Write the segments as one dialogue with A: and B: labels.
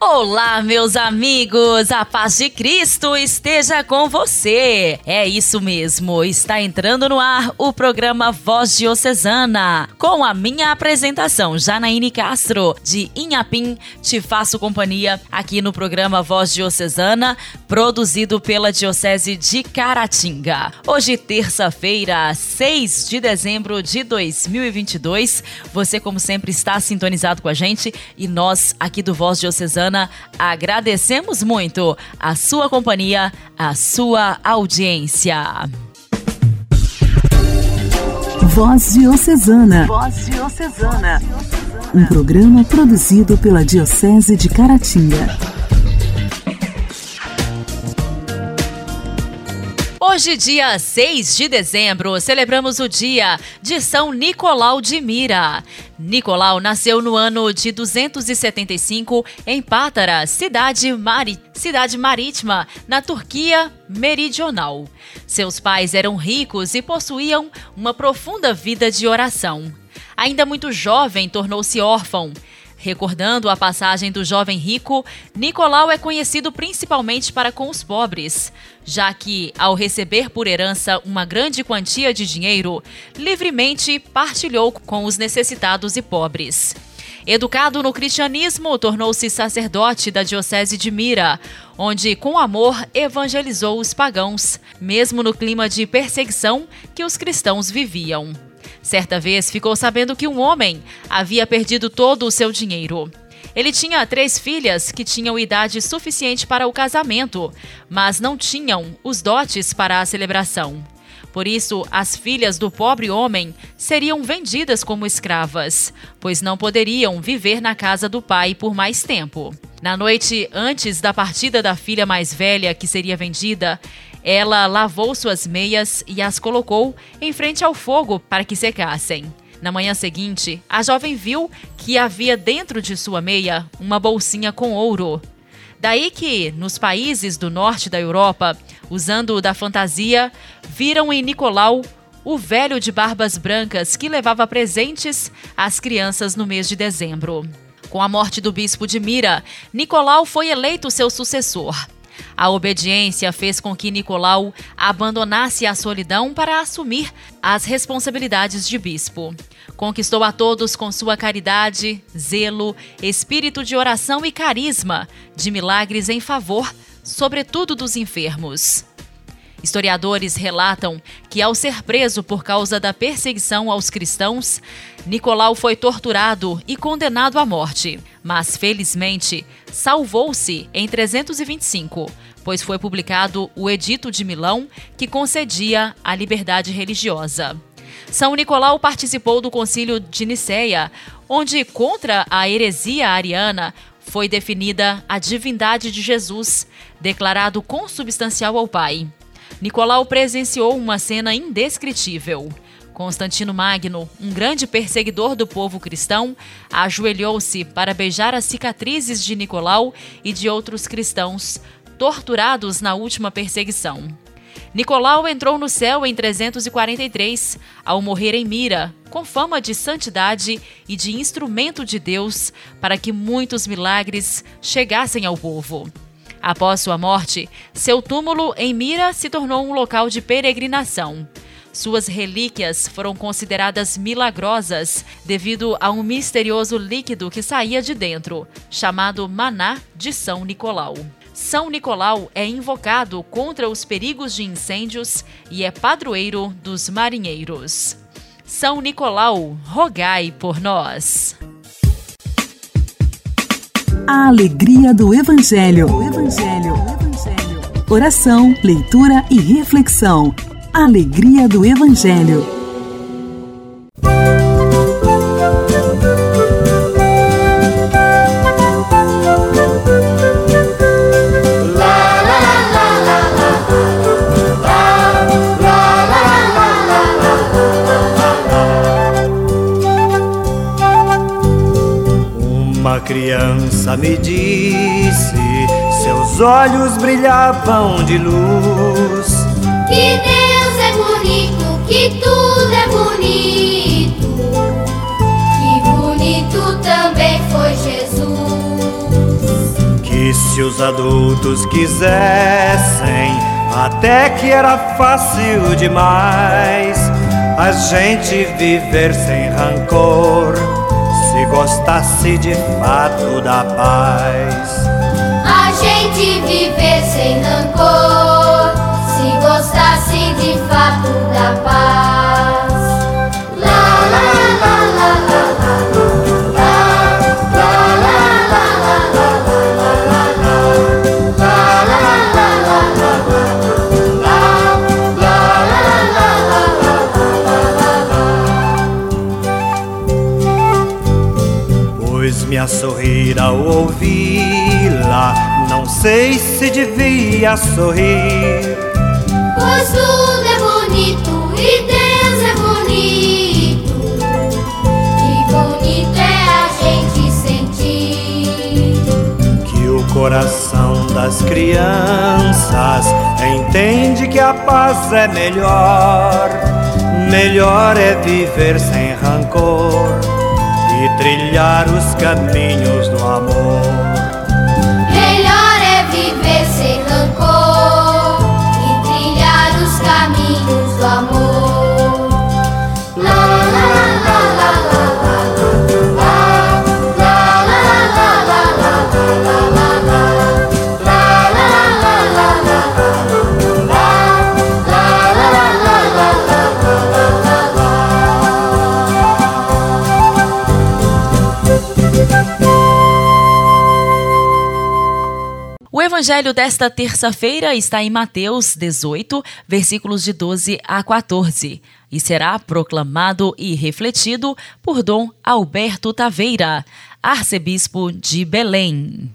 A: Olá, meus amigos, a paz de Cristo esteja com você. É isso mesmo, está entrando no ar o programa Voz Diocesana, com a minha apresentação, Janaíne Castro, de Inhapim. Te faço companhia aqui no programa Voz Diocesana, produzido pela Diocese de Caratinga. Hoje, terça-feira, 6 de dezembro de 2022, você, como sempre, está sintonizado com a gente e nós, aqui do Voz Diocesana, agradecemos muito a sua companhia, a sua audiência.
B: Voz Diocesana. Voz Diocesana. Um programa produzido pela Diocese de Caratinga.
A: Hoje, dia 6 de dezembro, celebramos o dia de São Nicolau de Mira. Nicolau nasceu no ano de 275 em Pátara, cidade, mari cidade marítima, na Turquia meridional. Seus pais eram ricos e possuíam uma profunda vida de oração. Ainda muito jovem, tornou-se órfão. Recordando a passagem do jovem rico, Nicolau é conhecido principalmente para com os pobres, já que, ao receber por herança uma grande quantia de dinheiro, livremente partilhou com os necessitados e pobres. Educado no cristianismo, tornou-se sacerdote da Diocese de Mira, onde, com amor, evangelizou os pagãos, mesmo no clima de perseguição que os cristãos viviam. Certa vez ficou sabendo que um homem havia perdido todo o seu dinheiro. Ele tinha três filhas que tinham idade suficiente para o casamento, mas não tinham os dotes para a celebração. Por isso, as filhas do pobre homem seriam vendidas como escravas, pois não poderiam viver na casa do pai por mais tempo. Na noite antes da partida da filha mais velha, que seria vendida, ela lavou suas meias e as colocou em frente ao fogo para que secassem. Na manhã seguinte, a jovem viu que havia dentro de sua meia uma bolsinha com ouro. Daí que, nos países do norte da Europa, usando da fantasia, viram em Nicolau o velho de barbas brancas que levava presentes às crianças no mês de dezembro. Com a morte do bispo de Mira, Nicolau foi eleito seu sucessor. A obediência fez com que Nicolau abandonasse a solidão para assumir as responsabilidades de bispo. Conquistou a todos com sua caridade, zelo, espírito de oração e carisma de milagres em favor, sobretudo dos enfermos. Historiadores relatam que, ao ser preso por causa da perseguição aos cristãos, Nicolau foi torturado e condenado à morte, mas felizmente salvou-se em 325, pois foi publicado o Edito de Milão, que concedia a liberdade religiosa. São Nicolau participou do Concílio de Nicéia, onde, contra a heresia ariana, foi definida a divindade de Jesus, declarado consubstancial ao Pai. Nicolau presenciou uma cena indescritível. Constantino Magno, um grande perseguidor do povo cristão, ajoelhou-se para beijar as cicatrizes de Nicolau e de outros cristãos, torturados na última perseguição. Nicolau entrou no céu em 343, ao morrer em Mira, com fama de santidade e de instrumento de Deus para que muitos milagres chegassem ao povo. Após sua morte, seu túmulo em Mira se tornou um local de peregrinação. Suas relíquias foram consideradas milagrosas devido a um misterioso líquido que saía de dentro, chamado maná de São Nicolau. São Nicolau é invocado contra os perigos de incêndios e é padroeiro dos marinheiros. São Nicolau, rogai por nós.
B: A alegria do Evangelho. Evangelho. Evangelho. Oração, leitura e reflexão. Alegria do Evangelho.
C: Criança me disse, seus olhos brilhavam de luz.
D: Que Deus é bonito, que tudo é bonito. Que bonito também foi Jesus.
C: Que se os adultos quisessem, até que era fácil demais, a gente viver sem rancor, gostasse de fato da paz.
D: A gente viver sem rancor, se gostasse de fato da paz.
C: Sei se devia sorrir.
D: Pois tudo é bonito e Deus é bonito. Que bonito é a gente sentir.
C: Que o coração das crianças entende que a paz é melhor. Melhor é viver sem rancor e trilhar os caminhos do amor.
D: nosso amor.
A: Evangelho desta terça-feira está em Mateus 18, versículos de 12 a 14, e será proclamado e refletido por Dom Alberto Taveira, arcebispo de Belém.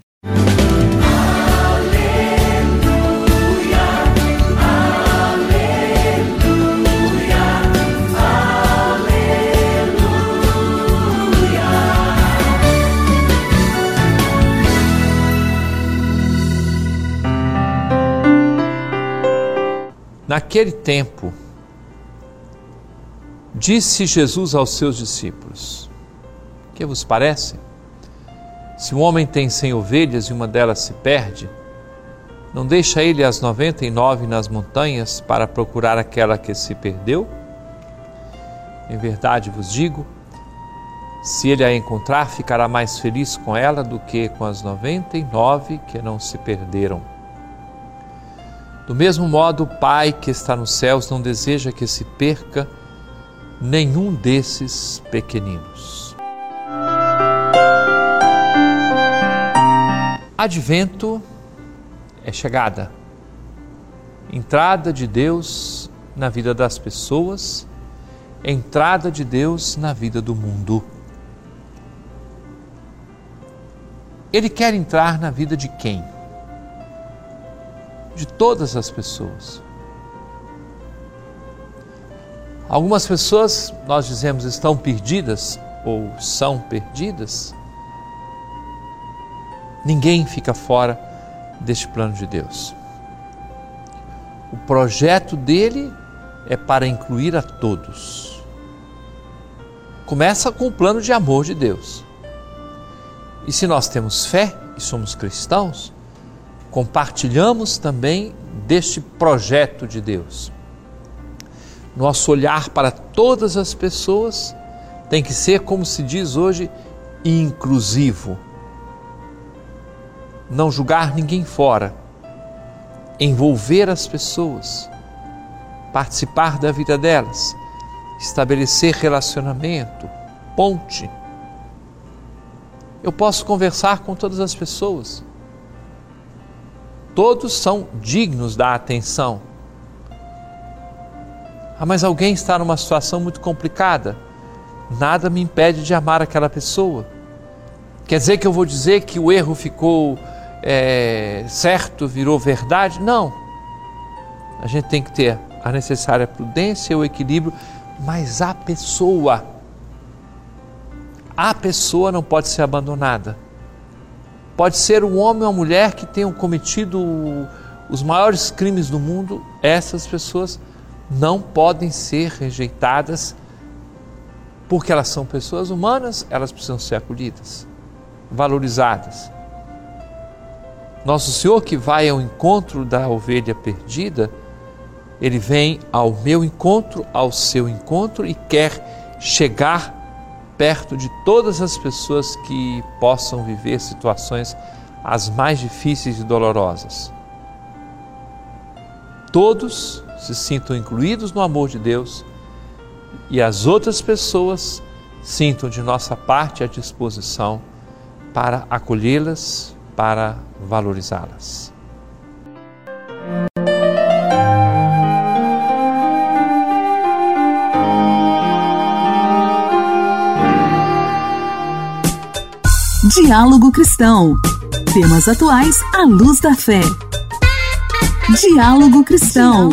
E: Naquele tempo, disse Jesus aos seus discípulos: Que vos parece? Se um homem tem cem ovelhas e uma delas se perde, não deixa ele as noventa e nove nas montanhas para procurar aquela que se perdeu? Em verdade vos digo, se ele a encontrar, ficará mais feliz com ela do que com as noventa e nove que não se perderam. Do mesmo modo, o Pai que está nos céus não deseja que se perca nenhum desses pequeninos. Advento é chegada, entrada de Deus na vida das pessoas, entrada de Deus na vida do mundo. Ele quer entrar na vida de quem? De todas as pessoas. Algumas pessoas, nós dizemos, estão perdidas ou são perdidas. Ninguém fica fora deste plano de Deus. O projeto dele é para incluir a todos. Começa com o plano de amor de Deus. E se nós temos fé e somos cristãos, compartilhamos também deste projeto de Deus. Nosso olhar para todas as pessoas tem que ser, como se diz hoje, inclusivo. Não julgar ninguém fora, envolver as pessoas, participar da vida delas, estabelecer relacionamento, ponte. Eu posso conversar com todas as pessoas Todos são dignos da atenção. Ah, mas alguém está numa situação muito complicada. Nada me impede de amar aquela pessoa. Quer dizer que eu vou dizer que o erro ficou é, certo, virou verdade? Não. A gente tem que ter a necessária prudência, o equilíbrio, mas a pessoa, a pessoa não pode ser abandonada. Pode ser um homem ou uma mulher que tenham cometido os maiores crimes do mundo, essas pessoas não podem ser rejeitadas porque elas são pessoas humanas, elas precisam ser acolhidas, valorizadas. Nosso Senhor que vai ao encontro da ovelha perdida, ele vem ao meu encontro, ao seu encontro e quer chegar perto de todas as pessoas que possam viver situações as mais difíceis e dolorosas. Todos se sintam incluídos no amor de Deus e as outras pessoas sintam de nossa parte a disposição para acolhê-las, para valorizá-las.
B: Diálogo Cristão. Temas atuais à luz da fé. Diálogo Cristão.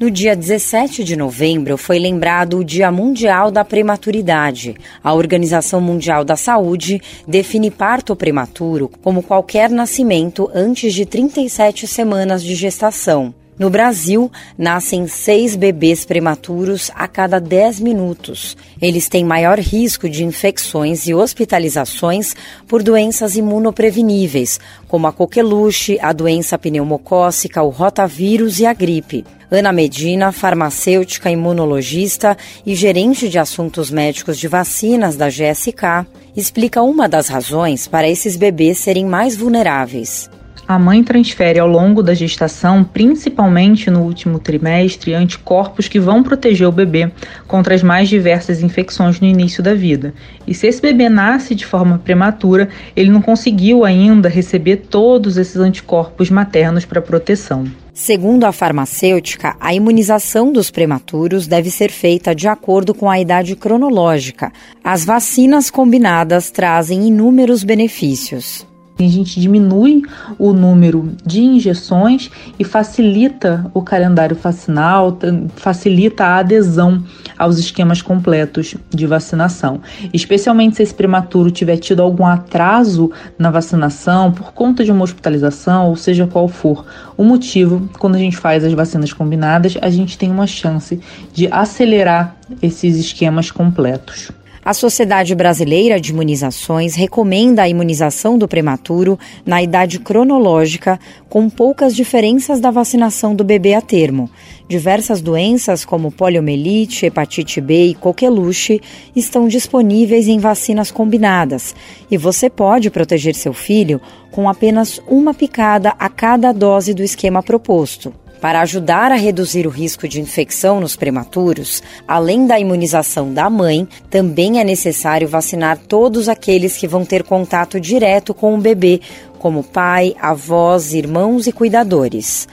F: No dia 17 de novembro foi lembrado o Dia Mundial da Prematuridade. A Organização Mundial da Saúde define parto prematuro como qualquer nascimento antes de 37 semanas de gestação. No Brasil, nascem seis bebês prematuros a cada 10 minutos. Eles têm maior risco de infecções e hospitalizações por doenças imunopreveníveis, como a coqueluche, a doença pneumocócica, o rotavírus e a gripe. Ana Medina, farmacêutica, imunologista e gerente de assuntos médicos de vacinas da GSK, explica uma das razões para esses bebês serem mais vulneráveis.
G: A mãe transfere ao longo da gestação, principalmente no último trimestre, anticorpos que vão proteger o bebê contra as mais diversas infecções no início da vida. E se esse bebê nasce de forma prematura, ele não conseguiu ainda receber todos esses anticorpos maternos para proteção.
F: Segundo a farmacêutica, a imunização dos prematuros deve ser feita de acordo com a idade cronológica. As vacinas combinadas trazem inúmeros benefícios.
G: A gente diminui o número de injeções e facilita o calendário vacinal, facilita a adesão aos esquemas completos de vacinação. Especialmente se esse prematuro tiver tido algum atraso na vacinação por conta de uma hospitalização, ou seja qual for o motivo, quando a gente faz as vacinas combinadas, a gente tem uma chance de acelerar esses esquemas completos.
F: A Sociedade Brasileira de Imunizações recomenda a imunização do prematuro na idade cronológica, com poucas diferenças da vacinação do bebê a termo. Diversas doenças, como poliomielite, hepatite B e coqueluche, estão disponíveis em vacinas combinadas e você pode proteger seu filho com apenas uma picada a cada dose do esquema proposto. Para ajudar a reduzir o risco de infecção nos prematuros, além da imunização da mãe, também é necessário vacinar todos aqueles que vão ter contato direto com o bebê, como pai, avós, irmãos e cuidadores.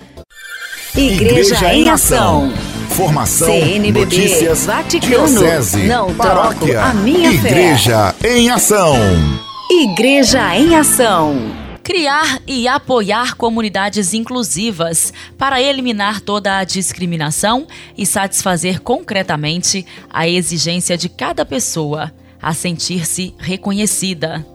B: Igreja, Igreja em Ação.
H: Formação,
B: CNBB,
H: notícias,
B: Vaticano,
H: diocese,
B: não
H: paróquia,
B: troco a minha
H: Igreja
B: fé.
H: em Ação.
B: Igreja em Ação
A: criar e apoiar comunidades inclusivas para eliminar toda a discriminação e satisfazer concretamente a exigência de cada pessoa a sentir-se reconhecida.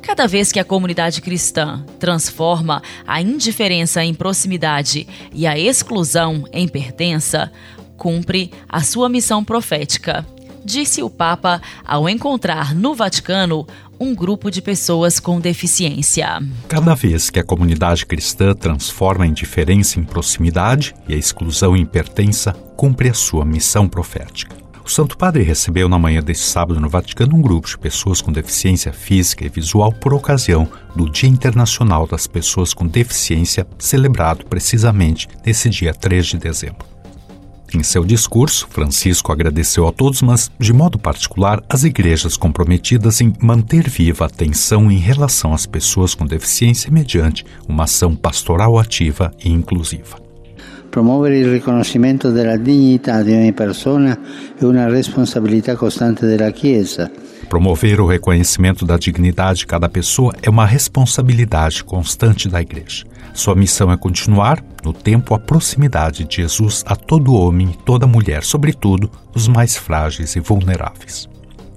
A: Cada vez que a comunidade cristã transforma a indiferença em proximidade e a exclusão em pertença, cumpre a sua missão profética disse o Papa ao encontrar no Vaticano um grupo de pessoas com deficiência.
I: Cada vez que a comunidade cristã transforma a indiferença em proximidade e a exclusão em pertença, cumpre a sua missão profética. O Santo Padre recebeu na manhã deste sábado no Vaticano um grupo de pessoas com deficiência física e visual por ocasião do Dia Internacional das Pessoas com Deficiência, celebrado precisamente nesse dia 3 de dezembro. Em seu discurso, Francisco agradeceu a todos, mas, de modo particular, às igrejas comprometidas em manter viva a atenção em relação às pessoas com deficiência mediante uma ação pastoral ativa e inclusiva.
J: Promuovere il riconoscimento della dignità di ogni persona è una responsabilità costante della Chiesa.
I: Promover o reconhecimento da dignidade de cada pessoa é uma responsabilidade constante da Igreja. Sua missão é continuar, no tempo, a proximidade de Jesus a todo homem e toda mulher, sobretudo os mais frágeis e vulneráveis.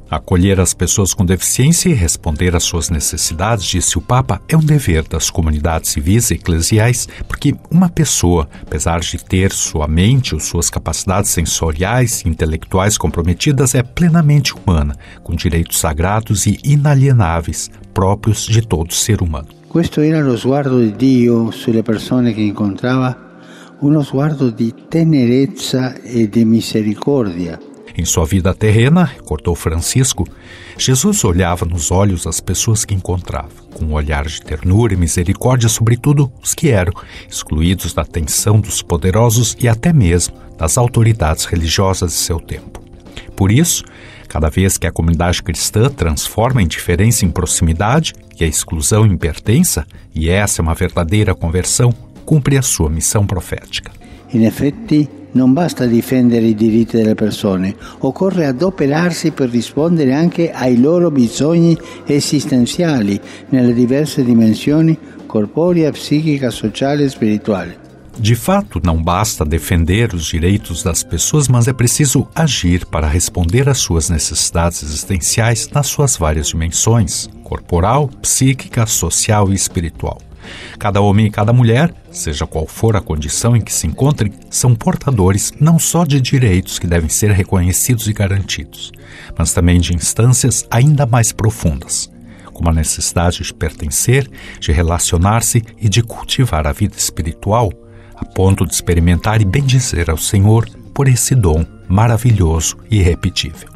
I: Acolher as pessoas com deficiência e responder às suas necessidades, disse o Papa, é um dever das comunidades civis e eclesiais, porque uma pessoa, apesar de ter sua mente ou suas capacidades sensoriais e intelectuais comprometidas, é plenamente humana, com direitos sagrados e inalienáveis próprios de todo ser humano.
J: Questo era lo sguardo di Dio sulle persone che incontrava, uno sguardo di tenerezza e di misericordia
I: em sua vida terrena, recordou Francisco, Jesus olhava nos olhos as pessoas que encontrava, com um olhar de ternura e misericórdia, sobretudo os que eram excluídos da atenção dos poderosos e até mesmo das autoridades religiosas de seu tempo. Por isso, cada vez que a comunidade cristã transforma a indiferença em proximidade e a exclusão em pertença, e essa é uma verdadeira conversão, cumpre a sua missão profética.
J: In effetti, non basta difendere i diritti delle persone, occorre adoperarsi per rispondere anche ai loro bisogni esistenziali nelle diverse dimensioni corpórea, psíquica, social e spiritual.
I: De fato, não basta defender os direitos das pessoas, mas é preciso agir para responder às suas necessidades existenciais nas suas várias dimensões corporal, psíquica, social e espiritual. Cada homem e cada mulher, seja qual for a condição em que se encontrem, são portadores não só de direitos que devem ser reconhecidos e garantidos, mas também de instâncias ainda mais profundas, como a necessidade de pertencer, de relacionar-se e de cultivar a vida espiritual, a ponto de experimentar e bendizer ao Senhor por esse dom maravilhoso e irrepetível.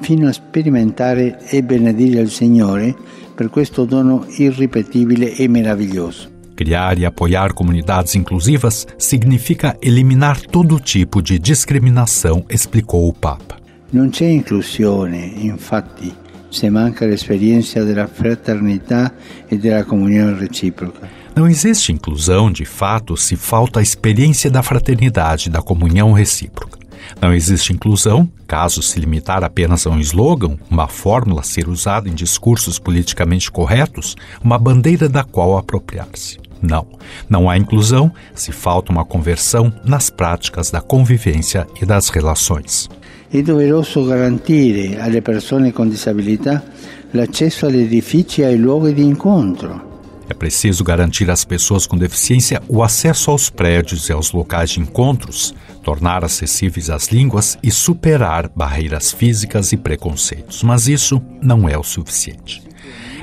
J: Fino a sperimentare e benedire il Signore per questo dono irripetibile e meraviglioso.
I: Criar e apoiar comunidades inclusivas significa eliminar todo tipo de discriminação, explicou o Papa.
J: Non c'è inclusione, infatti, se manca l'esperienza della fraternità e della comunione reciproca.
I: Não existe inclusão, de fato, se falta a experiência da fraternidade, da comunhão recíproca. Não existe inclusão caso se limitar apenas a um slogan, uma fórmula a ser usada em discursos politicamente corretos, uma bandeira da qual apropriar-se. Não, não há inclusão se falta uma conversão nas práticas da convivência e das relações.
J: É doveroso garantire alle persone con disabilità l'accesso agli edifici e ai luoghi di incontro.
I: É preciso garantir às pessoas com deficiência o acesso aos prédios e aos locais de encontros, tornar acessíveis as línguas e superar barreiras físicas e preconceitos. Mas isso não é o suficiente.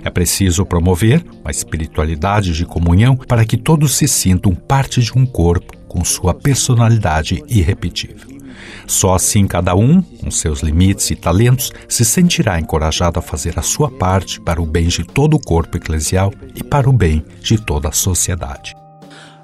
I: É preciso promover uma espiritualidade de comunhão para que todos se sintam parte de um corpo com sua personalidade irrepetível. Só assim cada um, com seus limites e talentos, se sentirá encorajado a fazer a sua parte para o bem de todo o corpo eclesial e para o bem de toda a sociedade.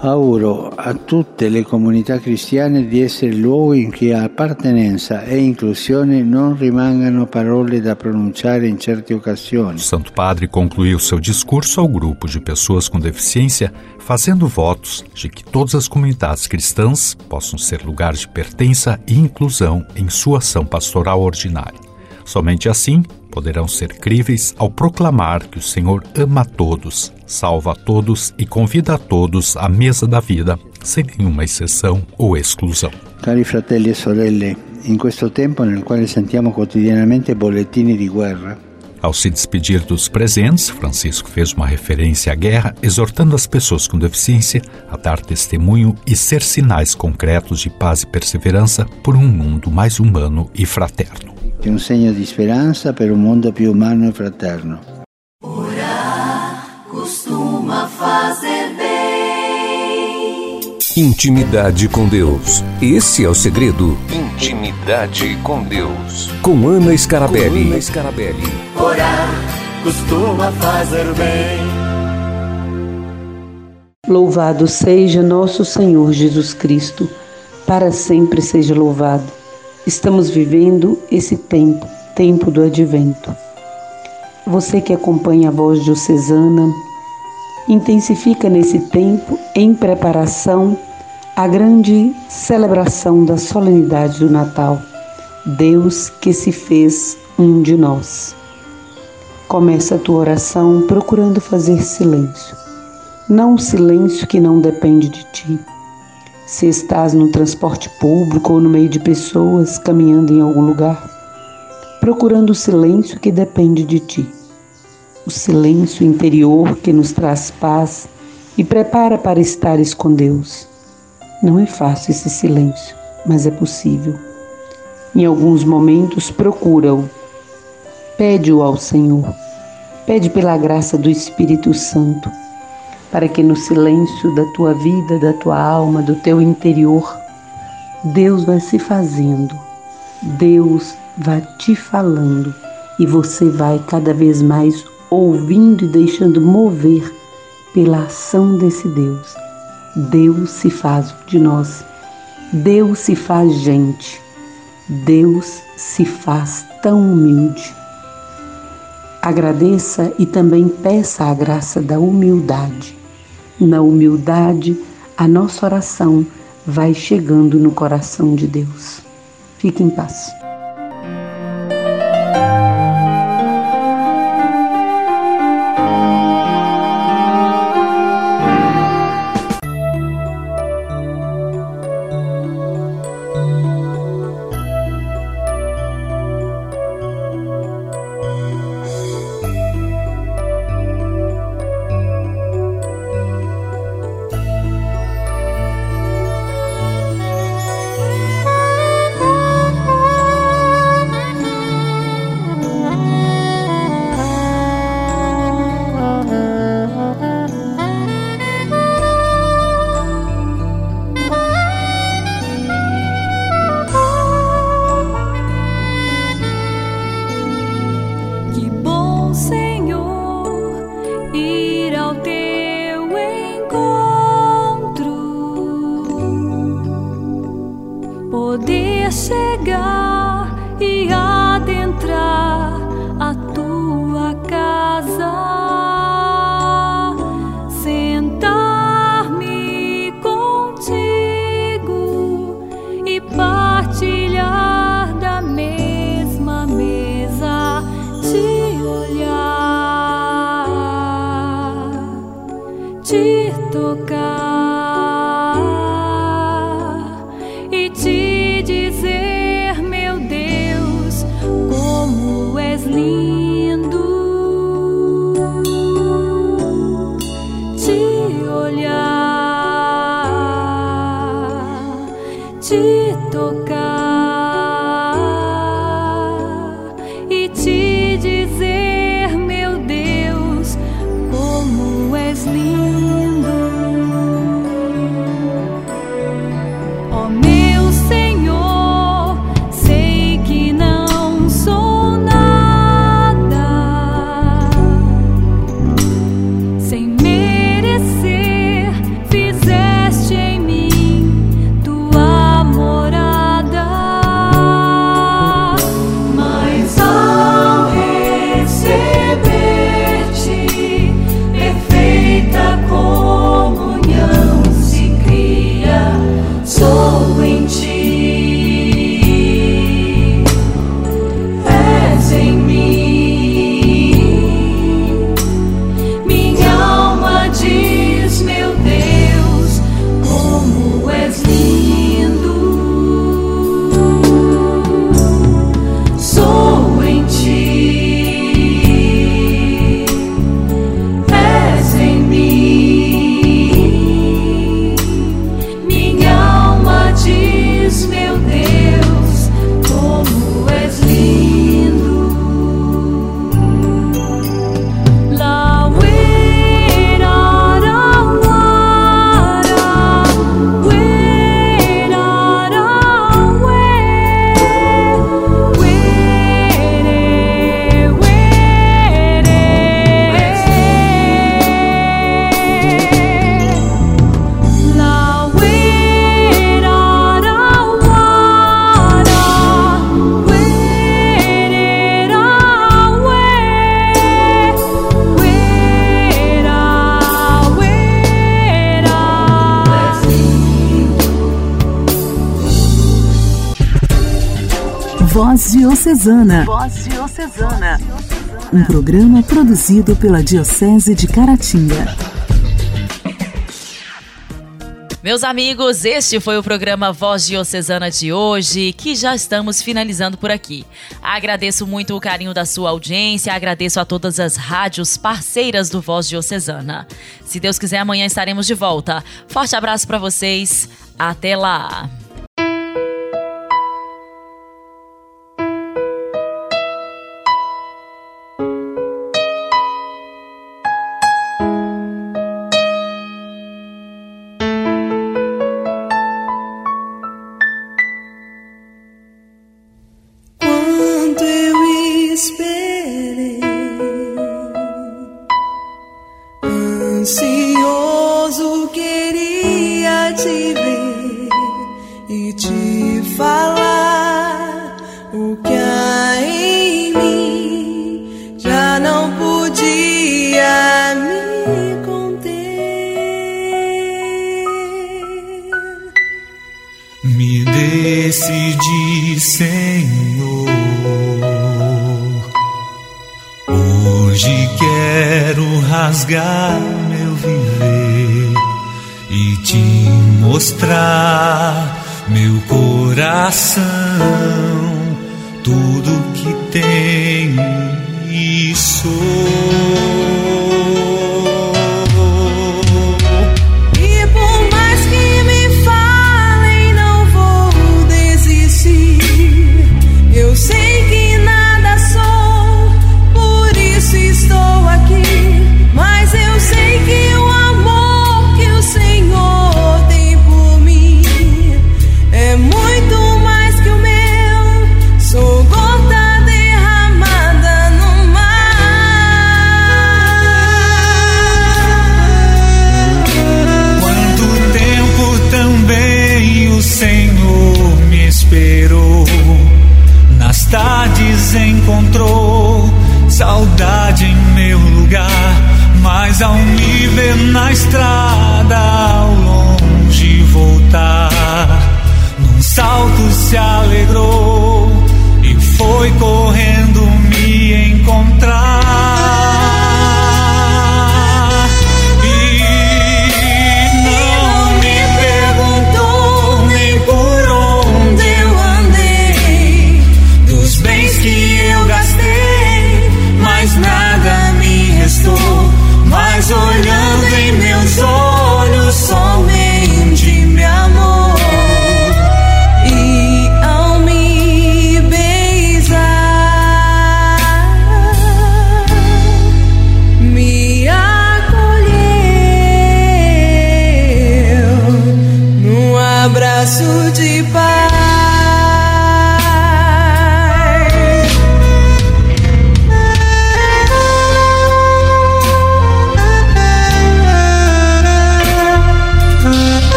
J: Auguro a tutte le comunità cristiane di essere luoghi in cui appartenenza e inclusione non rimangano parole da pronunciare in certe occasioni.
I: O Santo Padre concluiu seu discurso ao grupo de pessoas com deficiência, fazendo votos de que todas as comunidades cristãs possam ser lugares de pertença e inclusão em sua ação pastoral ordinária. Somente assim poderão ser críveis ao proclamar que o Senhor ama a todos, salva a todos e convida a todos à mesa da vida, sem nenhuma exceção ou exclusão.
J: Cari fratelli e sorelle, in questo tempo nel quale sentiamo quotidianamente bollettini di guerra,
I: ao se despedir dos presentes, Francisco fez uma referência à guerra, exortando as pessoas com deficiência a dar testemunho e ser sinais concretos de paz e perseverança por um mundo mais humano e fraterno
J: è un segno di speranza per un mondo più umano e fraterno.
B: Orar costuma fazer bem.
H: Intimidade com Deus. Esse é o segredo. Intimidade com Deus. Com Ana Scarabelli. Com Ana Scarabelli.
C: Orar costuma fazer bem.
G: Louvado seja nosso Senhor Jesus Cristo, para sempre seja louvado. Estamos vivendo esse tempo, tempo do advento. Você que acompanha a voz diocesana, intensifica nesse tempo em preparação a grande celebração da solenidade do Natal, Deus que se fez um de nós. Começa a tua oração procurando fazer silêncio, não silêncio que não depende de ti se estás no transporte público ou no meio de pessoas caminhando em algum lugar,
K: procurando o silêncio que depende de ti. O silêncio interior que nos traz paz e prepara para estares com Deus. Não é fácil esse silêncio, mas é possível. Em alguns momentos, procura-o. Pede-o ao Senhor. Pede pela graça do Espírito Santo, para que no silêncio da tua vida, da tua alma, do teu interior, Deus vai se fazendo, Deus vai te falando e você vai cada vez mais ouvindo e deixando mover pela ação desse Deus. Deus se faz de nós, Deus se faz gente, Deus se faz tão humilde. Agradeça e também peça a graça da humildade. Na humildade, a nossa oração vai chegando no coração de Deus. Fique em paz.
B: Diocesana. Voz Diocesana. Um programa produzido pela Diocese de Caratinga.
A: Meus amigos, este foi o programa Voz Diocesana de hoje, que já estamos finalizando por aqui. Agradeço muito o carinho da sua audiência, agradeço a todas as rádios parceiras do Voz Diocesana. Se Deus quiser, amanhã estaremos de volta. Forte abraço para vocês, até lá!
L: Rasgar meu viver e te mostrar meu coração, tudo que tenho e sou. Na estrada ao longe voltar, num salto se alegrou e foi correndo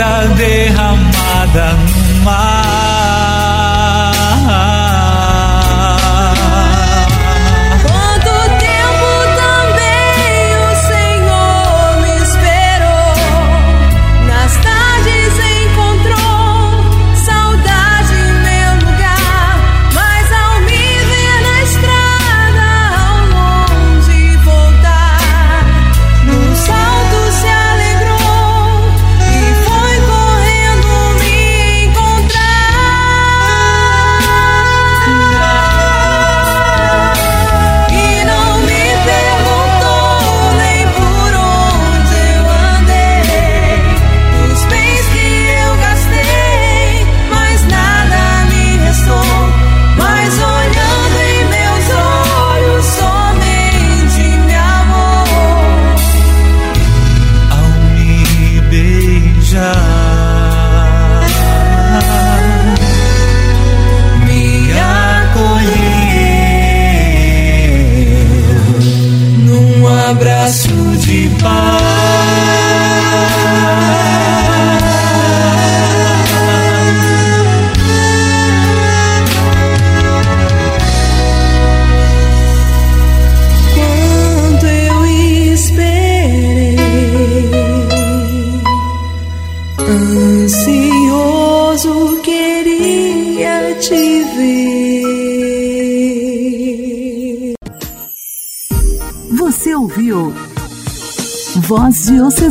B: falta derramada